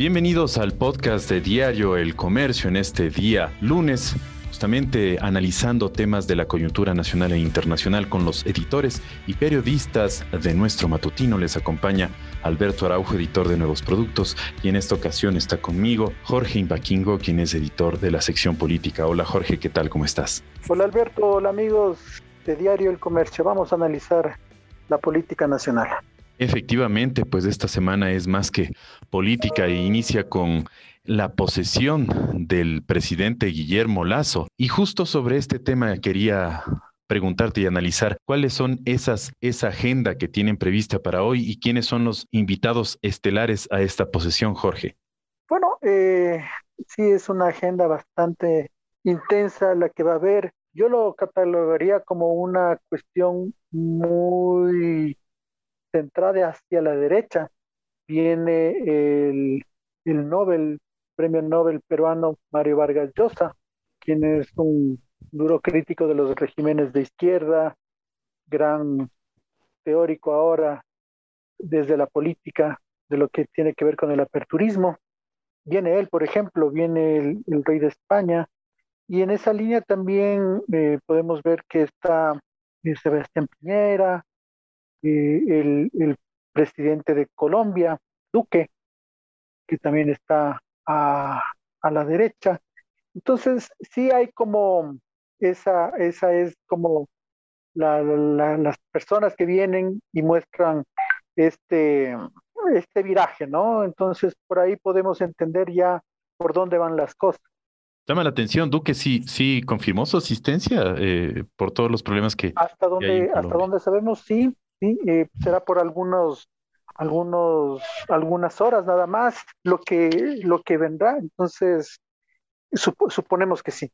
Bienvenidos al podcast de Diario El Comercio en este día lunes, justamente analizando temas de la coyuntura nacional e internacional con los editores y periodistas de nuestro matutino. Les acompaña Alberto Araujo, editor de Nuevos Productos, y en esta ocasión está conmigo Jorge Imbaquingo, quien es editor de la sección política. Hola Jorge, ¿qué tal? ¿Cómo estás? Hola Alberto, hola amigos de Diario El Comercio. Vamos a analizar la política nacional. Efectivamente, pues esta semana es más que política e inicia con la posesión del presidente Guillermo Lazo. Y justo sobre este tema quería preguntarte y analizar cuáles son esas, esa agenda que tienen prevista para hoy y quiénes son los invitados estelares a esta posesión, Jorge. Bueno, eh, sí es una agenda bastante intensa la que va a haber. Yo lo catalogaría como una cuestión muy centrada hacia la derecha, viene el, el Nobel, premio Nobel peruano Mario Vargas Llosa, quien es un duro crítico de los regímenes de izquierda, gran teórico ahora desde la política de lo que tiene que ver con el aperturismo. Viene él, por ejemplo, viene el, rey de España, y en esa línea también eh, podemos ver que está eh, Sebastián Piñera, el, el, presidente de Colombia, Duque, que también está a, a la derecha. Entonces, sí hay como, esa, esa es como la, las personas que vienen y muestran este, este viraje, ¿no? Entonces, por ahí podemos entender ya por dónde van las cosas. Llama la atención, Duque sí, sí confirmó su asistencia eh, por todos los problemas que. Hasta donde, hasta donde sabemos, sí, ¿sí? Eh, será por algunos, algunos, algunas horas nada más lo que, lo que vendrá. Entonces, suponemos que sí.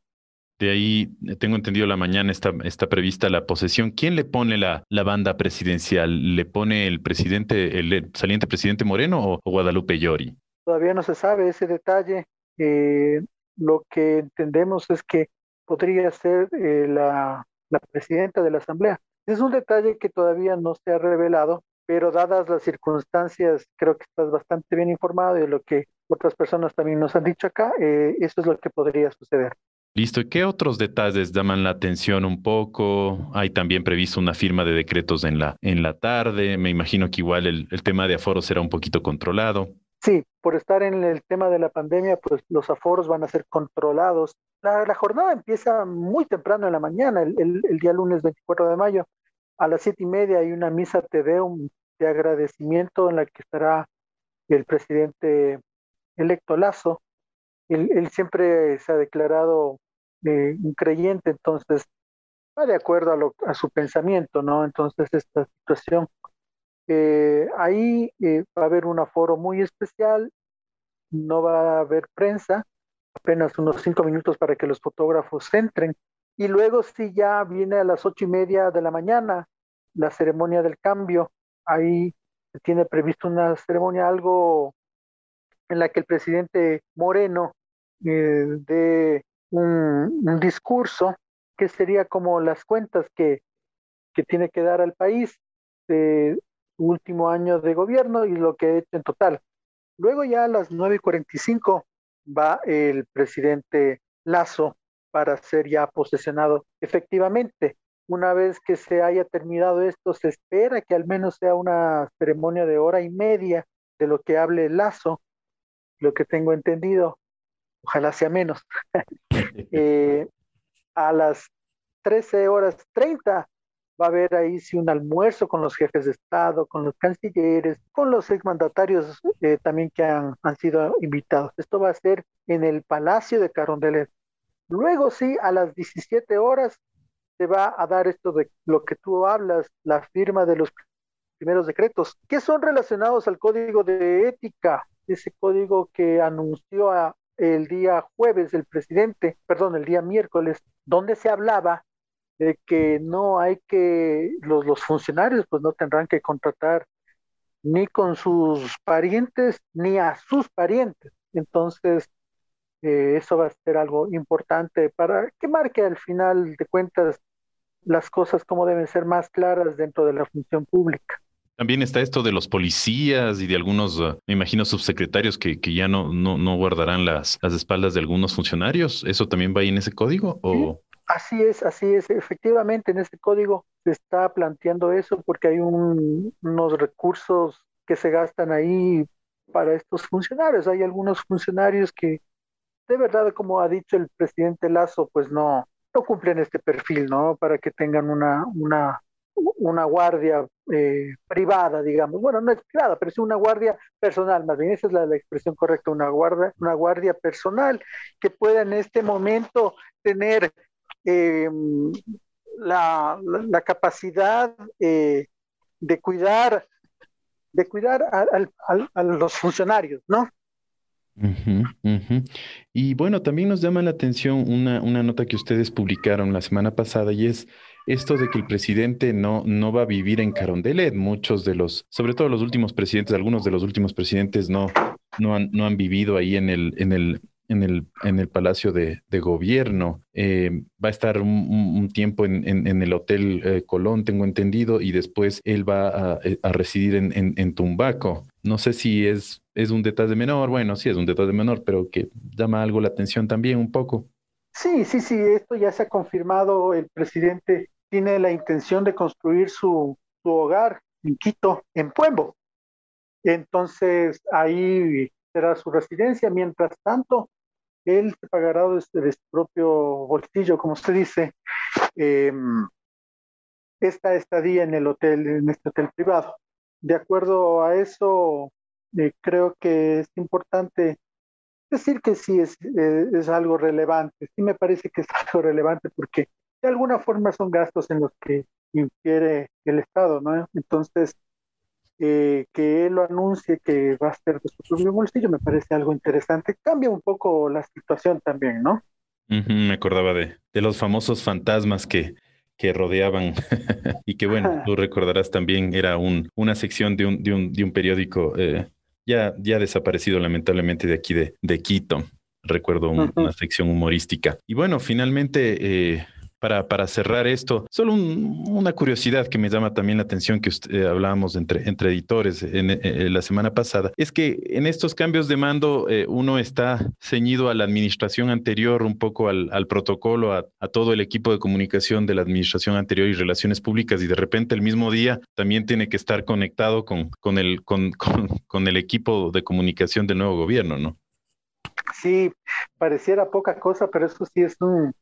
De ahí, eh, tengo entendido, la mañana está, está prevista la posesión. ¿Quién le pone la, la banda presidencial? ¿Le pone el presidente, el saliente presidente Moreno o, Guadalupe Llori? Todavía no se sabe ese detalle. Eh, lo que entendemos es que podría ser la, la presidenta de la Asamblea. Es un detalle que todavía no se ha revelado, pero dadas las circunstancias, creo que estás bastante bien informado de lo que otras personas también nos han dicho acá, eh, eso es lo que podría suceder. Listo. ¿Y qué otros detalles llaman la atención un poco? Hay también previsto una firma de decretos en la, en la tarde. Me imagino que igual el, el tema de aforo será un poquito controlado. Sí, por estar en el tema de la pandemia, pues los aforos van a ser controlados. La, la jornada empieza muy temprano en la mañana, el, el, el, día lunes 24 de mayo. A las siete y media hay una misa te deum de agradecimiento en la que estará el presidente electo Lazo. Él, siempre se ha declarado eh, un creyente, entonces va de acuerdo a su pensamiento, ¿no? Entonces esta situación, eh, ahí eh, va a haber un aforo muy especial, no va a haber prensa, apenas unos cinco minutos para que los fotógrafos entren y luego si ya viene a las ocho y media de la mañana la ceremonia del cambio. Ahí se tiene previsto una ceremonia algo en la que el presidente Moreno eh, dé un, discurso que sería como las cuentas que, que tiene que dar al país de su último año de gobierno y lo que ha hecho en total. Luego ya a las nueve y cuarenta y cinco va el presidente Lazo para ser ya posesionado efectivamente. Una vez que se haya terminado esto, se espera que al menos sea una ceremonia de hora y media de lo que hable Lazo, lo que tengo entendido, ojalá sea menos. eh, a las 13 horas 30 va a haber ahí sí un almuerzo con los jefes de Estado, con los cancilleres, con los exmandatarios eh, también que han, han, sido invitados. Esto va a ser en el Palacio de Carondelet. Luego sí, a las 17 horas se va a dar esto de lo que tú hablas, la firma de los primeros decretos, que son relacionados al código de ética, ese código que anunció el día jueves el presidente, perdón, el día miércoles, donde se hablaba de que no hay que, los, los funcionarios pues no tendrán que contratar ni con sus parientes ni a sus parientes. Entonces, eh, eso va a ser algo importante para que marque al final de cuentas las cosas como deben ser más claras dentro de la función pública. También está esto de los policías y de algunos, uh, me imagino, subsecretarios que, que ya no, no, no guardarán las, las espaldas de algunos funcionarios. ¿Eso también va ahí en ese código? O... Así es, así es. Efectivamente, en ese código se está planteando eso porque hay unos recursos que se gastan ahí para estos funcionarios. Hay algunos funcionarios que, de verdad, como ha dicho el presidente Lazo, pues no, no cumplen este perfil, ¿no? Para que tengan una, una, una guardia eh, privada, digamos. Bueno, no es privada, pero es una guardia personal, más bien esa es la, expresión correcta, una guardia, una guardia personal que pueda en este momento tener eh, la, la, capacidad eh, de cuidar de cuidar a, a, a, los funcionarios, ¿no? Y bueno, también nos llama la atención una, una nota que ustedes publicaron la semana pasada y es esto de que el presidente no, no va a vivir en Carondelet. Muchos de los, sobre todo los últimos presidentes, algunos de los últimos presidentes no, no, han, no han vivido ahí en el, en el, en el, en el Palacio de, Gobierno. Eh, va a estar un, tiempo en, en, en, el Hotel eh, Colón, tengo entendido, y después él va a, eh, a residir en, en, Tumbaco. No sé si es, es un detalle menor, bueno, sí es un detalle menor, pero que llama algo la atención también un poco. Sí, sí, sí, esto ya se ha confirmado. El presidente tiene la intención de construir su, su hogar en Quito, en Pueblo. Entonces ahí será su residencia. Mientras tanto, él se pagará de su propio bolsillo, como usted dice, eh, esta estadía en el hotel, en este hotel privado. De acuerdo a eso, eh, creo que es importante decir que sí es, eh, es algo relevante. Sí me parece que es algo relevante porque de alguna forma son gastos en los que infiere el Estado, ¿no? Entonces, eh, que él lo anuncie que va a ser de su propio bolsillo me parece algo interesante. Cambia un poco la situación también, ¿no? Me acordaba de, de los famosos fantasmas que, que rodeaban y que bueno, tú recordarás también era un, una sección de un, de un, de un periódico eh, ya, ya desaparecido lamentablemente de aquí de, de Quito. Recuerdo un, una sección humorística. Y bueno, finalmente... Eh, para, cerrar esto, solo un, una curiosidad que me llama también la atención que usted, eh, hablábamos entre, entre editores en, eh, la semana pasada, es que en estos cambios de mando eh, uno está ceñido a la administración anterior, un poco al, protocolo, a, todo el equipo de comunicación de la administración anterior y relaciones públicas y de repente el mismo día también tiene que estar conectado con, el, con el equipo de comunicación del nuevo gobierno, ¿no? Sí, pareciera poca cosa, pero eso sí es un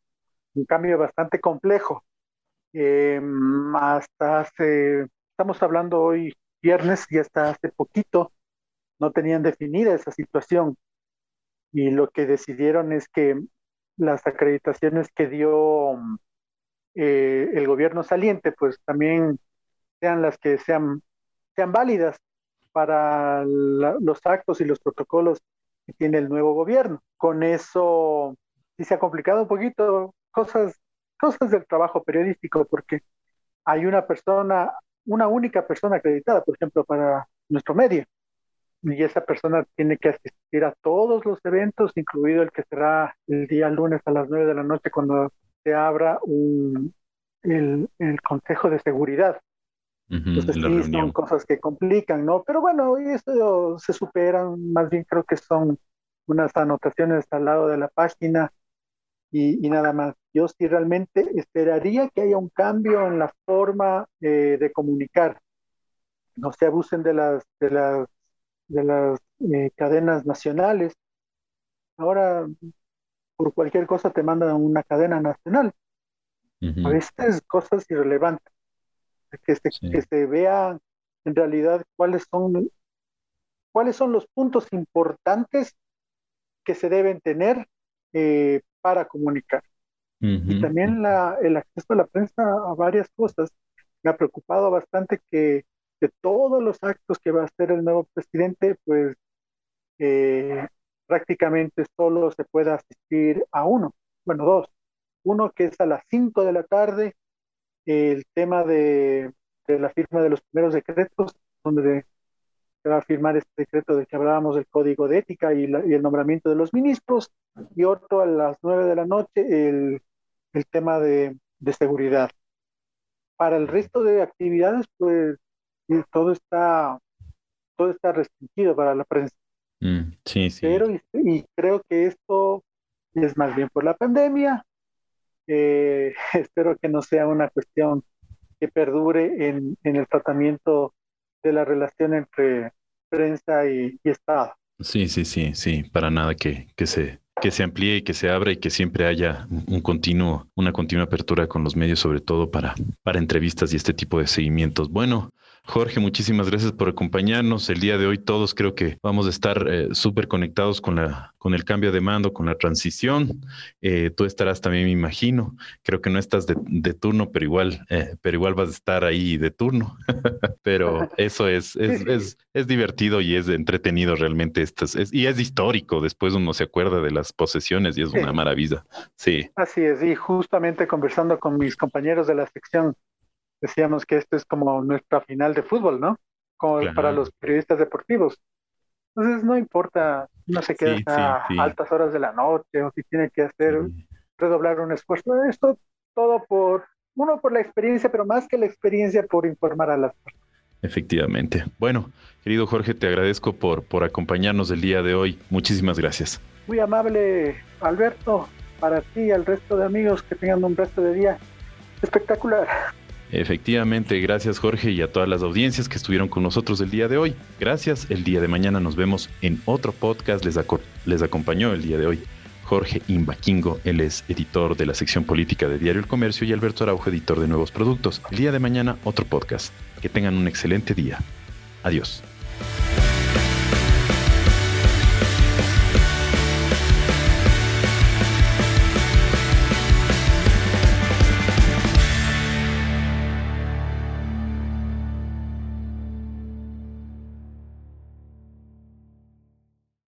un cambio bastante complejo. Eh, hasta hace, estamos hablando hoy viernes y hasta hace poquito no tenían definida esa situación. Y lo que decidieron es que las acreditaciones que dio eh, el gobierno saliente, pues también sean las que sean, sean válidas para los actos y los protocolos que tiene el nuevo gobierno. Con eso sí se ha complicado un poquito cosas, cosas del trabajo periodístico, porque hay una persona, una única persona acreditada, por ejemplo, para nuestro medio, y esa persona tiene que asistir a todos los eventos, incluido el que será el día lunes a las nueve de la noche cuando se abra un, el, el Consejo de Seguridad. Uh -huh, Entonces sí, son cosas que complican, ¿no? Pero bueno, esto se superan, más bien creo que son unas anotaciones al lado de la página y, y, nada más. Yo sí realmente esperaría que haya un cambio en la forma eh, de comunicar. No se abusen de las, de las, de las eh, cadenas nacionales. Ahora, por cualquier cosa te mandan una cadena nacional. Uh -huh. A veces cosas irrelevantes. Que se, sí. que se vea en realidad cuáles son, cuáles son los puntos importantes que se deben tener eh, para comunicar. Uh -huh. Y también la, el acceso a la prensa a varias cosas. Me ha preocupado bastante que de todos los actos que va a hacer el nuevo presidente, pues eh, prácticamente solo se puede asistir a uno, bueno, dos. Uno que es a las 5 de la tarde, el tema de, de la firma de los primeros decretos, donde va a firmar este decreto del que hablábamos del código de ética y, la, y, el nombramiento de los ministros, y otro a las nueve de la noche el, el tema de, de, seguridad. Para el resto de actividades, pues todo está, todo está restringido para la prensa. Mm, sí, sí. Pero, y, creo que esto es más bien por la pandemia. Eh, espero que no sea una cuestión que perdure en, en, el tratamiento de la relación entre prensa y, Estado. Sí, sí, sí, sí, para nada que, que se que se amplíe y que se abra y que siempre haya un continuo, una continua apertura con los medios, sobre todo para, para entrevistas y este tipo de seguimientos. Bueno, Jorge, muchísimas gracias por acompañarnos. El día de hoy todos creo que vamos a estar eh, súper conectados con, la, con el cambio de mando, con la transición. Eh, tú estarás también, me imagino. Creo que no estás de, turno, pero igual, eh, pero igual vas a estar ahí de turno. pero eso es es, es, divertido y es entretenido realmente. Estas, y es histórico. Después uno se acuerda de las posesiones y es una maravilla. Sí. Así es. Y justamente conversando con mis compañeros de la sección decíamos que esto es como nuestra final de fútbol, ¿no? Como para los periodistas deportivos. Entonces no importa, no se queda a altas horas de la noche o si tiene que hacer, redoblar un esfuerzo. Esto todo por, uno por la experiencia, pero más que la experiencia por informar a las personas. Efectivamente. Bueno, querido Jorge, te agradezco por, por acompañarnos el día de hoy. Muchísimas gracias. Muy amable, Alberto, para ti y al resto de amigos que tengan un resto de día espectacular. Efectivamente, gracias Jorge y a todas las audiencias que estuvieron con nosotros el día de hoy. Gracias, el día de mañana nos vemos en otro podcast. Les, acompañó el día de hoy Jorge Imbaquingo, él es editor de la sección política de Diario El Comercio y Alberto Araujo, editor de Nuevos Productos. El día de mañana otro podcast. Que tengan un excelente día. Adiós.